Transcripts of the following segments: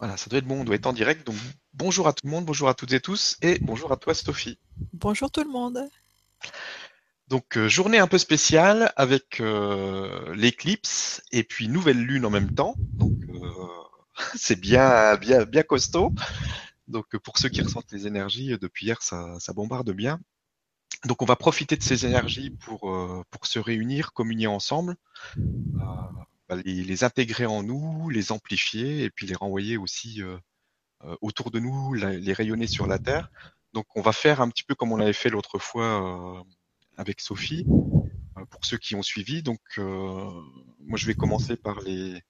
Voilà, ça doit être bon, on doit être en direct. Donc bonjour à tout le monde, bonjour à toutes et tous, et bonjour à toi Sophie. Bonjour tout le monde. Donc euh, journée un peu spéciale avec euh, l'éclipse et puis nouvelle lune en même temps. Donc euh, c'est bien, bien, bien costaud. Donc pour ceux qui ressentent les énergies depuis hier, ça, ça bombarde bien. Donc on va profiter de ces énergies pour, pour se réunir, communier ensemble bah, les, intégrer en nous, les amplifier et puis les renvoyer aussi euh, euh, autour de nous, les rayonner sur la Terre. Donc on va faire un petit peu comme on l'avait fait l'autre fois euh, avec Sophie, pour ceux qui ont suivi. Donc moi je vais commencer par les,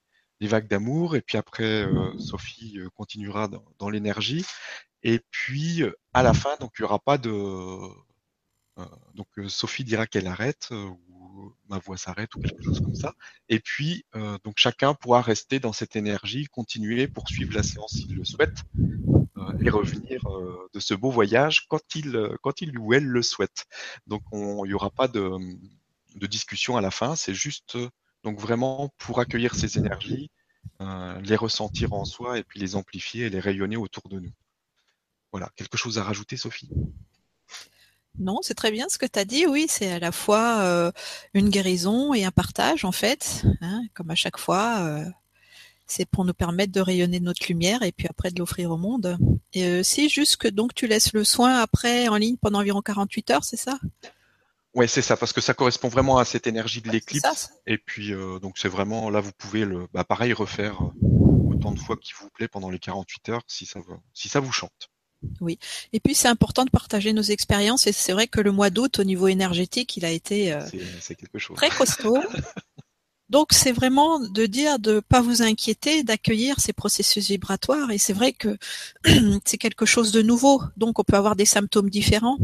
vagues d'amour et puis après Sophie continuera dans, dans l'énergie. Et puis à la fin, donc il n'y aura pas de donc Sophie dira qu'elle arrête ma voix s'arrête ou quelque chose comme ça. Et puis, euh, donc chacun pourra rester dans cette énergie, continuer, poursuivre la séance s'il le souhaite, euh, et revenir euh, de ce beau voyage quand il, ou elle le souhaite. Donc, il n'y aura pas de, de, discussion à la fin, c'est juste donc vraiment pour accueillir ces énergies, les ressentir en soi et puis les amplifier et les rayonner autour de nous. Voilà, quelque chose à rajouter, Sophie? Non, c'est très bien ce que tu as dit. Oui, c'est à la fois euh, une guérison et un partage, en fait. Hein, comme à chaque fois, euh, c'est pour nous permettre de rayonner notre lumière et puis après de l'offrir au monde. Et euh, si, juste que donc tu laisses le soin après en ligne pendant environ 48 heures, c'est ça? Ouais, c'est ça, parce que ça correspond vraiment à cette énergie de l'éclipse. Et puis, donc c'est vraiment, là, vous pouvez le, bah, pareil, refaire autant de fois qu'il vous plaît pendant les 48 heures, si ça, si ça vous chante. Oui. Et puis c'est important de partager nos expériences et c'est vrai que le mois d'août au niveau énergétique, il a été euh, très costaud. Donc c'est vraiment de dire de pas vous inquiéter, d'accueillir ces processus vibratoires et c'est vrai que c'est quelque chose de nouveau. Donc on peut avoir des symptômes différents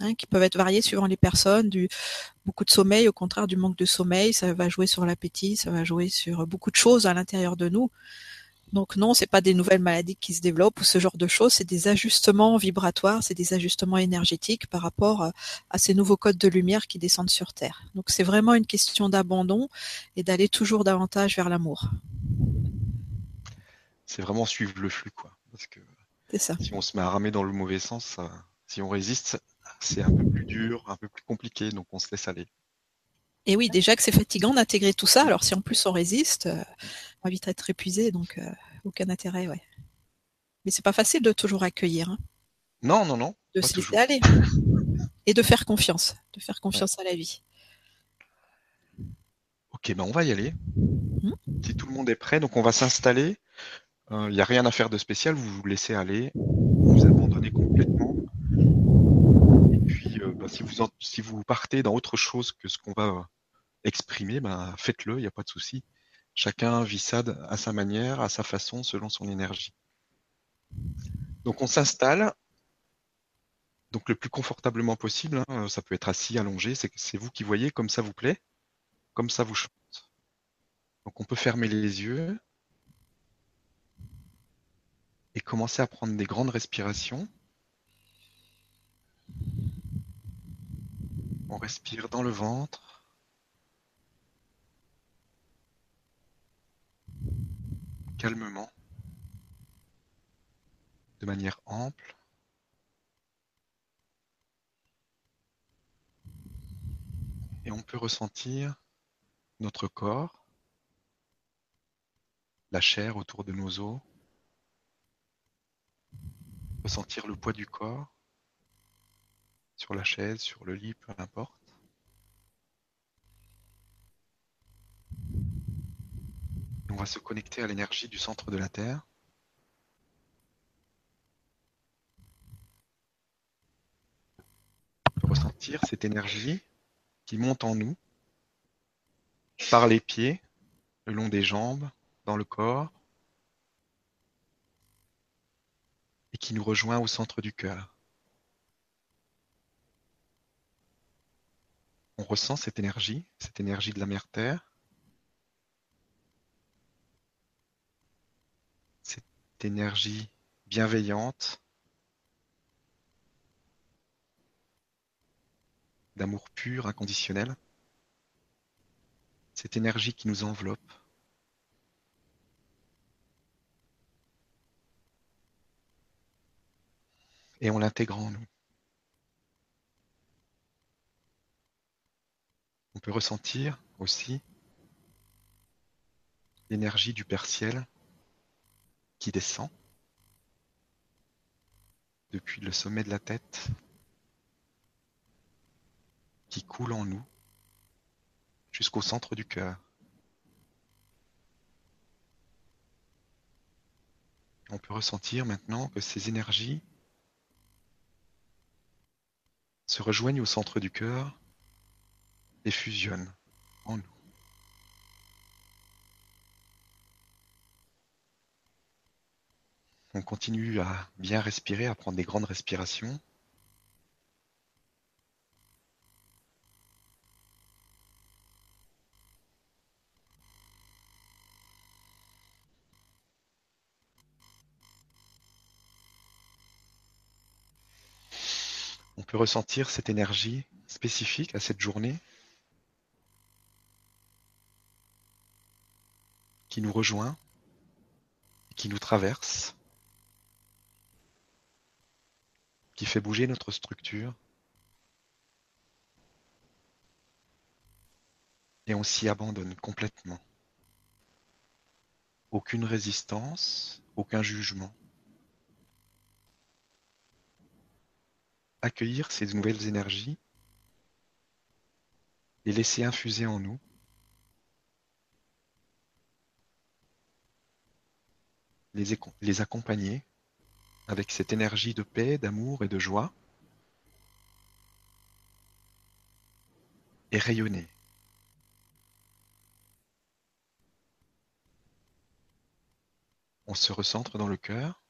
hein, qui peuvent être variés suivant les personnes, du beaucoup de sommeil, au contraire du manque de sommeil, ça va jouer sur l'appétit, ça va jouer sur beaucoup de choses à l'intérieur de nous. Donc non, c'est pas des nouvelles maladies qui se développent ou ce genre de choses, c'est des ajustements vibratoires, c'est des ajustements énergétiques par rapport euh, à ces nouveaux codes de lumière qui descendent sur Terre. Donc c'est vraiment une question d'abandon et d'aller toujours davantage vers l'amour. C'est vraiment suivre le flux, quoi. Parce que si on se met à ramer dans le mauvais sens, si on résiste, c'est un peu plus dur, un peu plus compliqué, donc on se laisse aller. Et oui, déjà que c'est fatigant d'intégrer tout ça, alors si en plus on résiste, euh, on va vite être épuisé, donc euh, aucun intérêt, ouais. Mais c'est pas facile de toujours accueillir. Hein. Non, non, non. De se laisser aller. Et de faire confiance, de faire confiance à la vie. Ok, ben on va y aller. Hmm si tout le monde est prêt, donc on va s'installer. Il euh, n'y a rien à faire de spécial, vous vous laissez aller, vous abandonnez complètement. Et puis, ben, si, vous si vous partez dans autre chose que ce qu'on va exprimer, ben, faites-le, il n'y a pas de souci. Chacun vit ça à sa manière, à sa façon, selon son énergie. Donc on s'installe, donc le plus confortablement possible. Hein, ça peut être assis, allongé, c'est vous qui voyez comme ça vous plaît, comme ça vous chante. Donc on peut fermer les yeux et commencer à prendre des grandes respirations. On respire dans le ventre. Calmement, de manière ample. Et on peut ressentir notre corps, la chair autour de nos os, ressentir le poids du corps sur la chaise, sur le lit, peu importe. On va se connecter à l'énergie du centre de la Terre. On ressentir cette énergie qui monte en nous par les pieds, le long des jambes, dans le corps, et qui nous rejoint au centre du cœur. On ressent cette énergie, cette énergie de la mère Terre, d'énergie bienveillante, d'amour pur, inconditionnel, cette énergie qui nous enveloppe. Et on l'intègre en nous. On peut ressentir aussi l'énergie du Père Ciel descend depuis le sommet de la tête, qui coule en nous jusqu'au centre du cœur. On peut ressentir maintenant que ces énergies se rejoignent au centre du cœur et fusionnent en nous. On continue à bien respirer, à prendre des grandes respirations. On peut ressentir cette énergie spécifique à cette journée qui nous rejoint, qui nous traverse. Qui fait bouger notre structure. Et on s'y abandonne complètement. Aucune résistance, aucun jugement. Accueillir ces nouvelles énergies, les laisser infuser en nous. Les, accompagner avec cette énergie de paix, d'amour et de joie, et rayonner. On se recentre dans le cœur.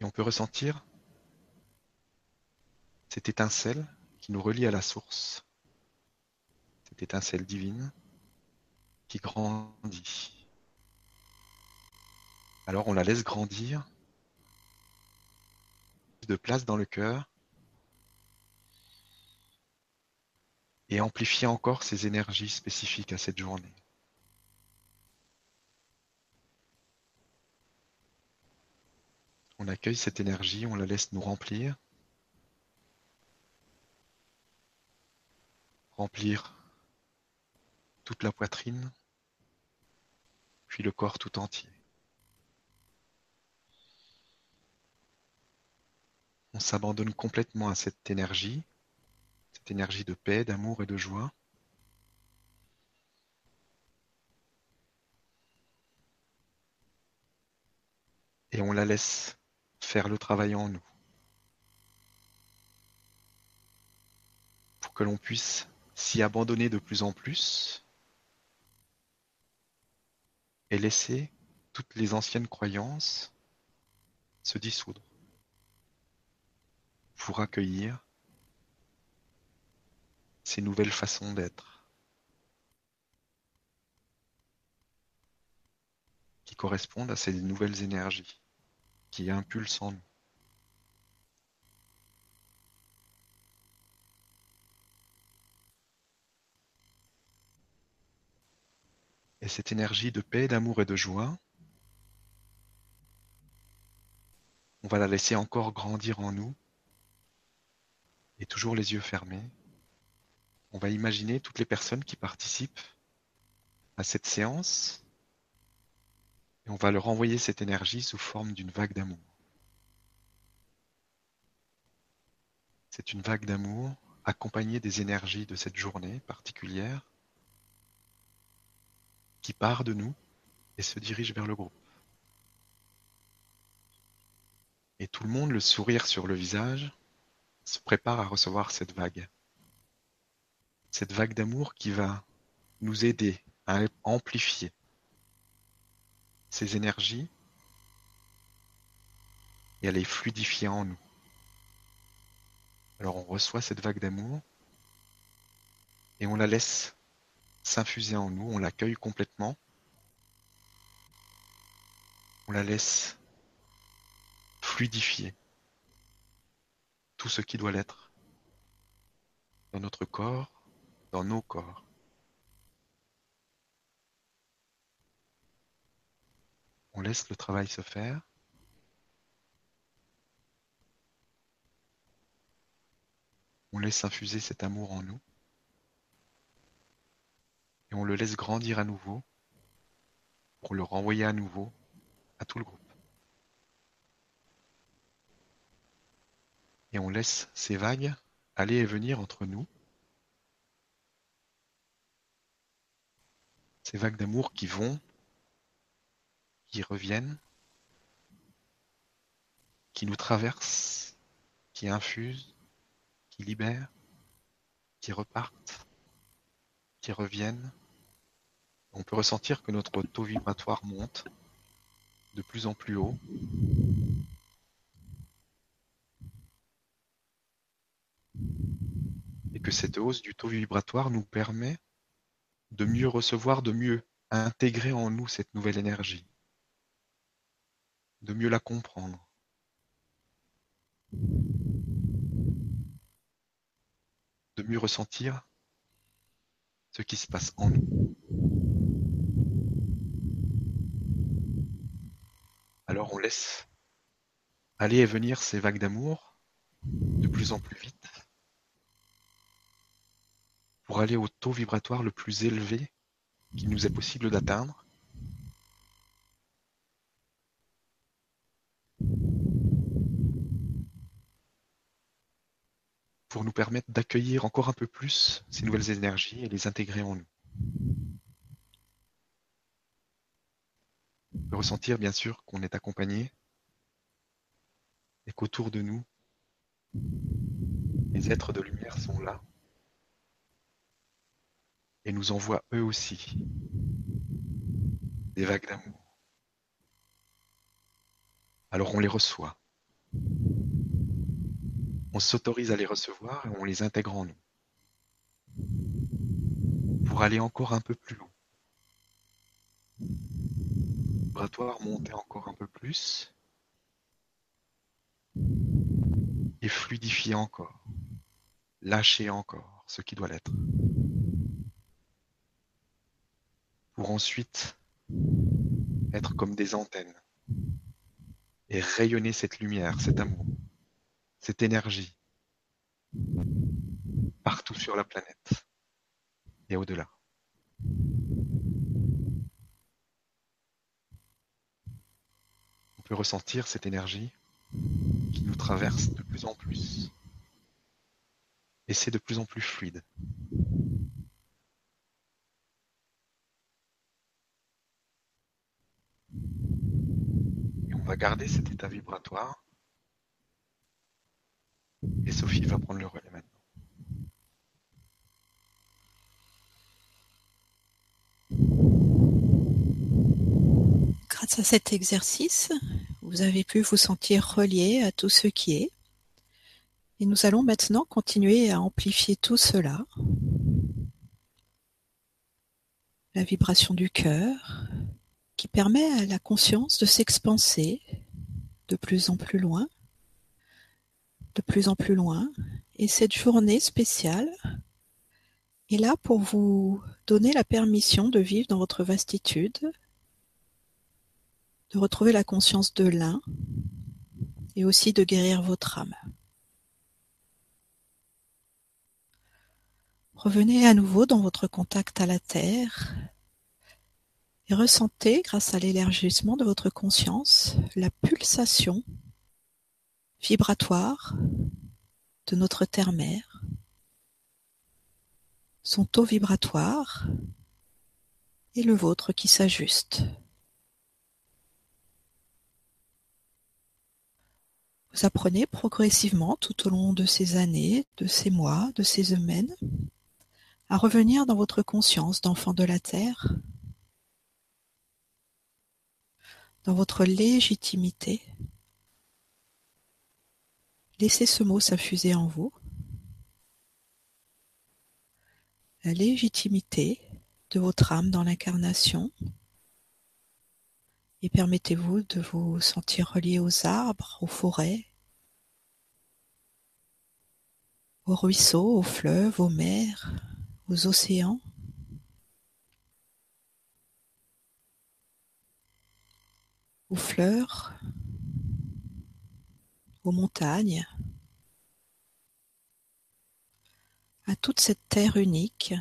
Et on peut ressentir cette étincelle qui nous relie à la source, cette étincelle divine qui grandit. Alors on la laisse grandir, de place dans le cœur, et amplifier encore ses énergies spécifiques à cette journée. On accueille cette énergie, on la laisse nous remplir. Remplir toute la poitrine, puis le corps tout entier. On s'abandonne complètement à cette énergie, cette énergie de paix, d'amour et de joie. Et on la laisse faire le travail en nous. Pour que l'on puisse s'y abandonner de plus en plus et laisser toutes les anciennes croyances se dissoudre pour accueillir ces nouvelles façons d'être qui correspondent à ces nouvelles énergies qui impulsent en nous. Et cette énergie de paix, d'amour et de joie, on va la laisser encore grandir en nous. Et toujours les yeux fermés. On va imaginer toutes les personnes qui participent à cette séance. Et on va leur envoyer cette énergie sous forme d'une vague d'amour. C'est une vague d'amour accompagnée des énergies de cette journée particulière qui part de nous et se dirige vers le groupe. Et tout le monde, le sourire sur le visage, se prépare à recevoir cette vague. Cette vague d'amour qui va nous aider à amplifier ces énergies et à les fluidifier en nous. Alors on reçoit cette vague d'amour et on la laisse s'infuser en nous, on l'accueille complètement, on la laisse fluidifier tout ce qui doit l'être dans notre corps, dans nos corps. On laisse le travail se faire. On laisse infuser cet amour en nous. Et on le laisse grandir à nouveau pour le renvoyer à nouveau à tout le groupe. Et on laisse ces vagues aller et venir entre nous. Ces vagues d'amour qui vont, qui reviennent, qui nous traversent, qui infusent, qui libèrent, qui repartent, reviennent. On peut ressentir que notre taux vibratoire monte de plus en plus haut. Et que cette hausse du taux vibratoire nous permet de mieux recevoir, de mieux intégrer en nous cette nouvelle énergie, de mieux la comprendre. de mieux ressentir ce qui se passe en nous. Alors on laisse aller et venir ces vagues d'amour de plus en plus vite pour aller au taux vibratoire le plus élevé qu'il nous est possible d'atteindre. Pour nous permettre d'accueillir encore un peu plus ces nouvelles énergies et les intégrer en nous. Peut ressentir bien sûr qu'on est accompagné et qu'autour de nous, les êtres de lumière sont là et nous envoient eux aussi des vagues d'amour. Alors on les reçoit. On s'autorise à les recevoir et on les intègre en nous. Pour aller encore un peu plus loin. Vibratoire monter encore un peu plus. Et fluidifier encore. Lâcher encore ce qui doit l'être. Pour ensuite être comme des antennes et rayonner cette lumière, cet amour cette énergie partout sur la planète et au-delà. On peut ressentir cette énergie qui nous traverse de plus en plus. Et c'est de plus en plus fluide. Et on va garder cet état vibratoire et Sophie va prendre le relais maintenant. Grâce à cet exercice, vous avez pu vous sentir relié à tout ce qui est. Et nous allons maintenant continuer à amplifier tout cela. La vibration du cœur qui permet à la conscience de s'expanser de plus en plus loin de plus en plus loin. Et cette journée spéciale est là pour vous donner la permission de vivre dans votre vastitude, de retrouver la conscience de l'un et aussi de guérir votre âme. Revenez à nouveau dans votre contact à la Terre et ressentez, grâce à l'élargissement de votre conscience, la pulsation vibratoire de notre terre-mère, son taux vibratoire et le vôtre qui s'ajuste. Vous apprenez progressivement tout au long de ces années, de ces mois, de ces semaines, à revenir dans votre conscience d'enfant de la Terre, dans votre légitimité Laissez ce mot s'infuser en vous. La légitimité de votre âme dans l'incarnation et permettez-vous de vous sentir relié aux arbres, aux forêts, aux ruisseaux, aux fleuves, aux mers, aux océans. aux fleurs, montagnes, à toute cette terre unique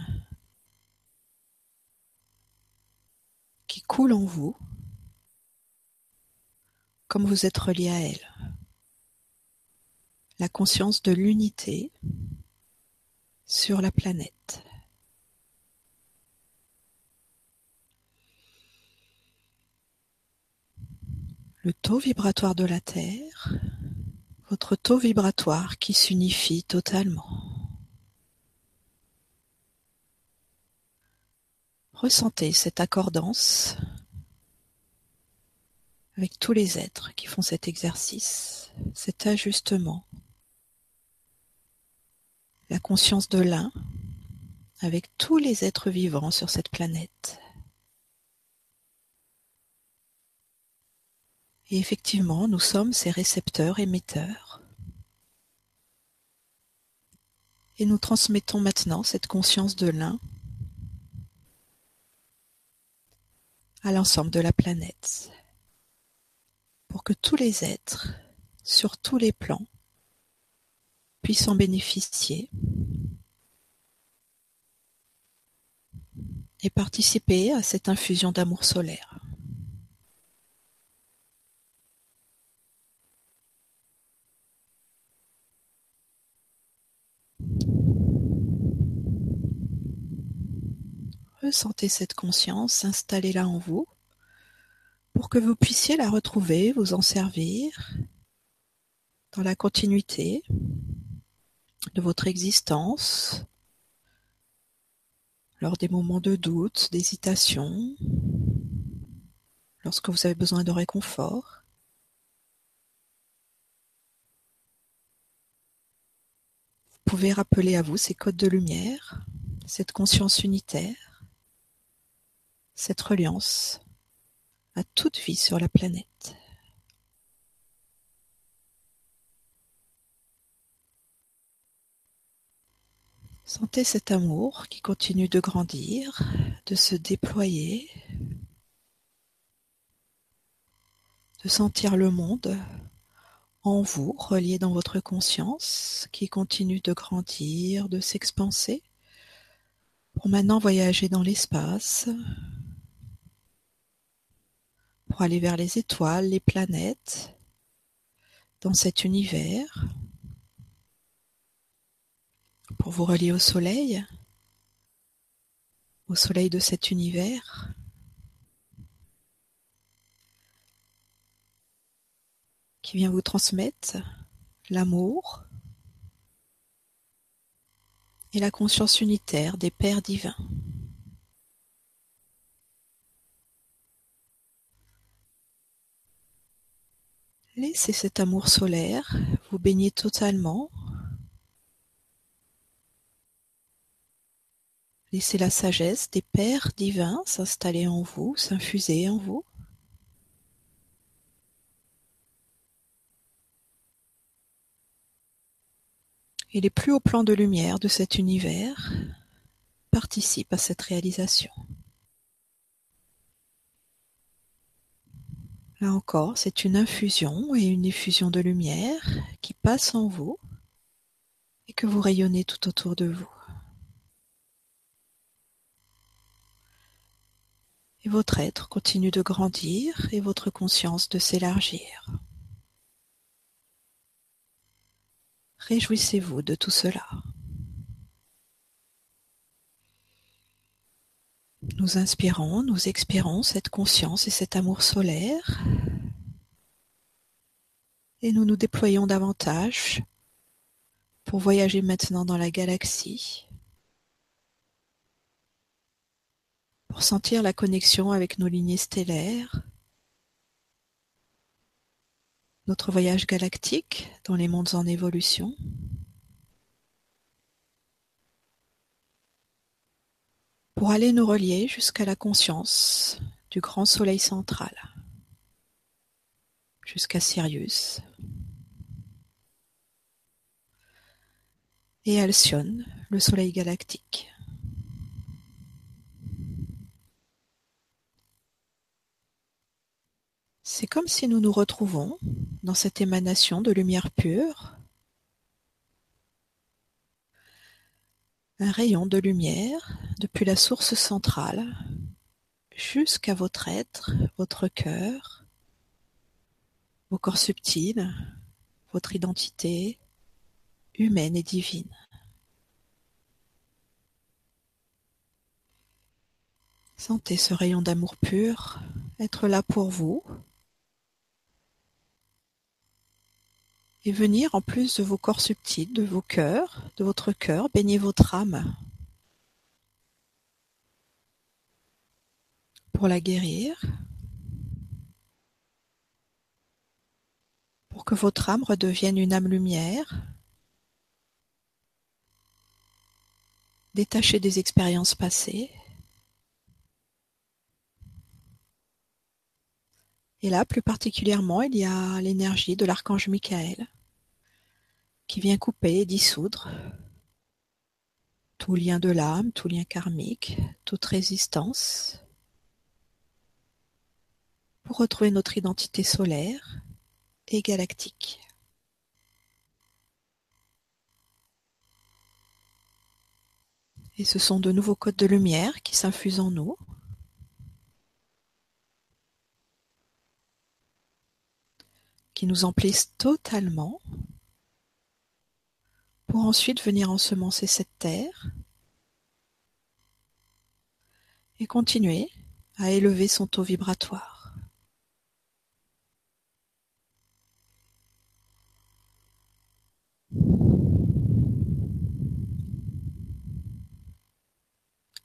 qui coule en vous comme vous êtes relié à elle. La conscience de l'unité sur la planète. Le taux vibratoire de la Terre, votre taux vibratoire qui s'unifie totalement. Ressentez cette accordance avec tous les êtres qui font cet exercice, cet ajustement. La conscience de l'un avec tous les êtres vivants sur cette planète. Et effectivement, nous sommes ces récepteurs émetteurs. Et nous transmettons maintenant cette conscience de l'un à l'ensemble de la planète, pour que tous les êtres, sur tous les plans, puissent en bénéficier et participer à cette infusion d'amour solaire. Ressentez cette conscience, installez-la en vous pour que vous puissiez la retrouver, vous en servir dans la continuité de votre existence, lors des moments de doute, d'hésitation, lorsque vous avez besoin de réconfort. Vous pouvez rappeler à vous ces codes de lumière, cette conscience unitaire cette reliance à toute vie sur la planète. Sentez cet amour qui continue de grandir, de se déployer, de sentir le monde en vous, relié dans votre conscience, qui continue de grandir, de s'expanser, pour maintenant voyager dans l'espace, pour aller vers les étoiles, les planètes, dans cet univers, pour vous relier au soleil, au soleil de cet univers. qui vient vous transmettre l'amour et la conscience unitaire des Pères divins. Laissez cet amour solaire vous baigner totalement. Laissez la sagesse des Pères divins s'installer en vous, s'infuser en vous. Et les plus hauts plans de lumière de cet univers participent à cette réalisation. Là encore, c'est une infusion et une effusion de lumière qui passe en vous et que vous rayonnez tout autour de vous. Et votre être continue de grandir et votre conscience de s'élargir. Réjouissez-vous de tout cela. Nous inspirons, nous expirons cette conscience et cet amour solaire. Et nous nous déployons davantage pour voyager maintenant dans la galaxie, pour sentir la connexion avec nos lignées stellaires, notre voyage galactique dans les mondes en évolution. Pour aller nous relier jusqu'à la conscience du grand soleil central, jusqu'à Sirius et Alcyone, le soleil galactique. C'est comme si nous nous retrouvons dans cette émanation de lumière pure, un rayon de lumière depuis la source centrale jusqu'à votre être, votre cœur, vos corps subtils, votre identité humaine et divine. Sentez ce rayon d'amour pur être là pour vous et venir en plus de vos corps subtils, de vos cœurs, de votre cœur, baigner votre âme. Pour la guérir, pour que votre âme redevienne une âme lumière, détachée des expériences passées. Et là, plus particulièrement, il y a l'énergie de l'archange Michael qui vient couper et dissoudre tout lien de l'âme, tout lien karmique, toute résistance, pour retrouver notre identité solaire et galactique. Et ce sont de nouveaux codes de lumière qui s'infusent en nous. qui nous emplissent totalement pour ensuite venir ensemencer cette terre et continuer à élever son taux vibratoire.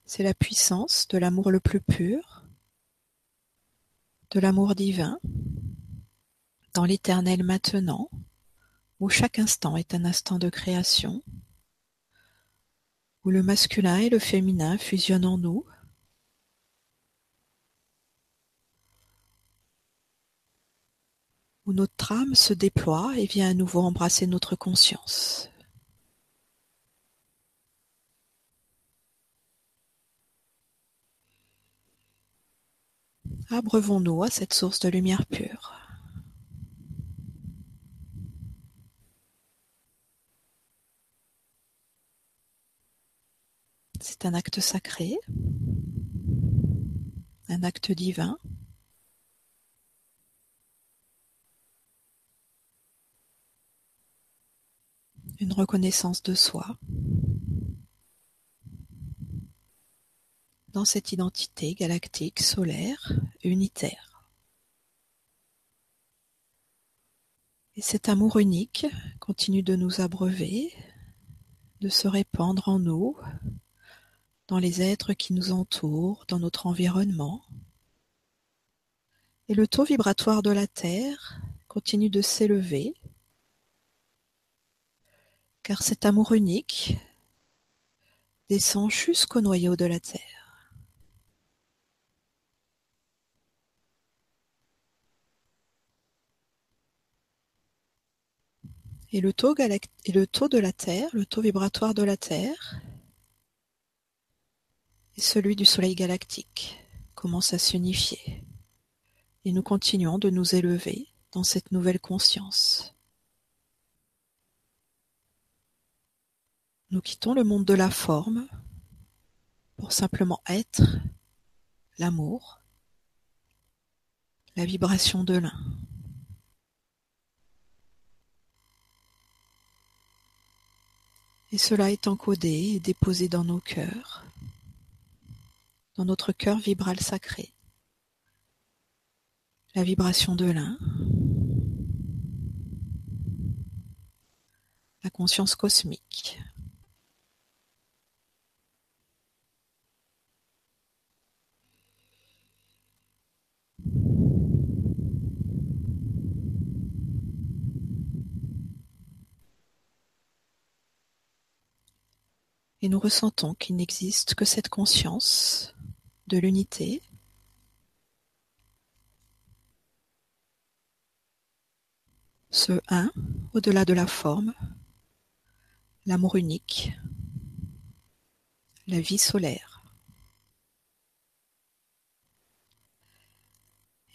C'est la puissance de l'amour le plus pur, de l'amour divin, dans l'éternel maintenant, où chaque instant est un instant de création, où le masculin et le féminin fusionnent en nous, où notre âme se déploie et vient à nouveau embrasser notre conscience. Abreuvons-nous à cette source de lumière pure. C'est un acte sacré, un acte divin. Une reconnaissance de soi. dans cette identité galactique, solaire, unitaire. Et cet amour unique continue de nous abreuver, de se répandre en nous, dans les êtres qui nous entourent, dans notre environnement. Et le taux vibratoire de la Terre continue de s'élever, car cet amour unique descend jusqu'au noyau de la Terre. Et le taux, et le taux de la Terre, le taux vibratoire de la Terre, et celui du Soleil galactique commence à s'unifier. Et nous continuons de nous élever dans cette nouvelle conscience. Nous quittons le monde de la forme pour simplement être l'amour, la vibration de l'un. Et cela est encodé et déposé dans nos cœurs, dans notre cœur vibral sacré. La vibration de l'un, la conscience cosmique, et nous ressentons qu'il n'existe que cette conscience de l'unité ce un au-delà de la forme, l'amour unique, la vie solaire.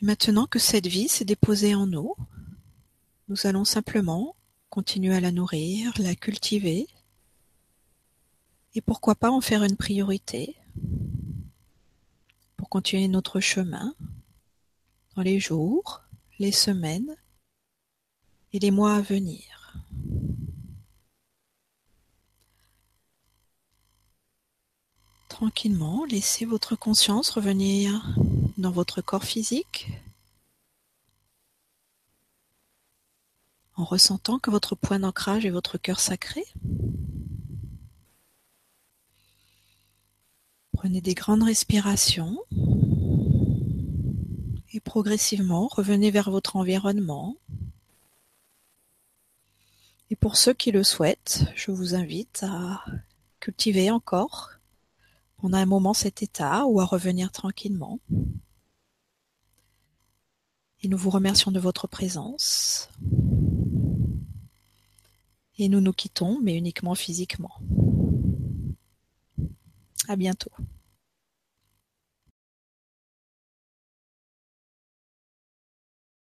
Et maintenant que cette vie s'est déposée en nous, nous allons simplement continuer à la nourrir, la cultiver, et pourquoi pas en faire une priorité continuer notre chemin dans les jours, les semaines et les mois à venir. Tranquillement, laissez votre conscience revenir dans votre corps physique en ressentant que votre point d'ancrage est votre cœur sacré. Prenez des grandes respirations et progressivement revenez vers votre environnement. Et pour ceux qui le souhaitent, je vous invite à cultiver encore pendant un moment cet état ou à revenir tranquillement. Et nous vous remercions de votre présence. Et nous nous quittons, mais uniquement physiquement. À bientôt.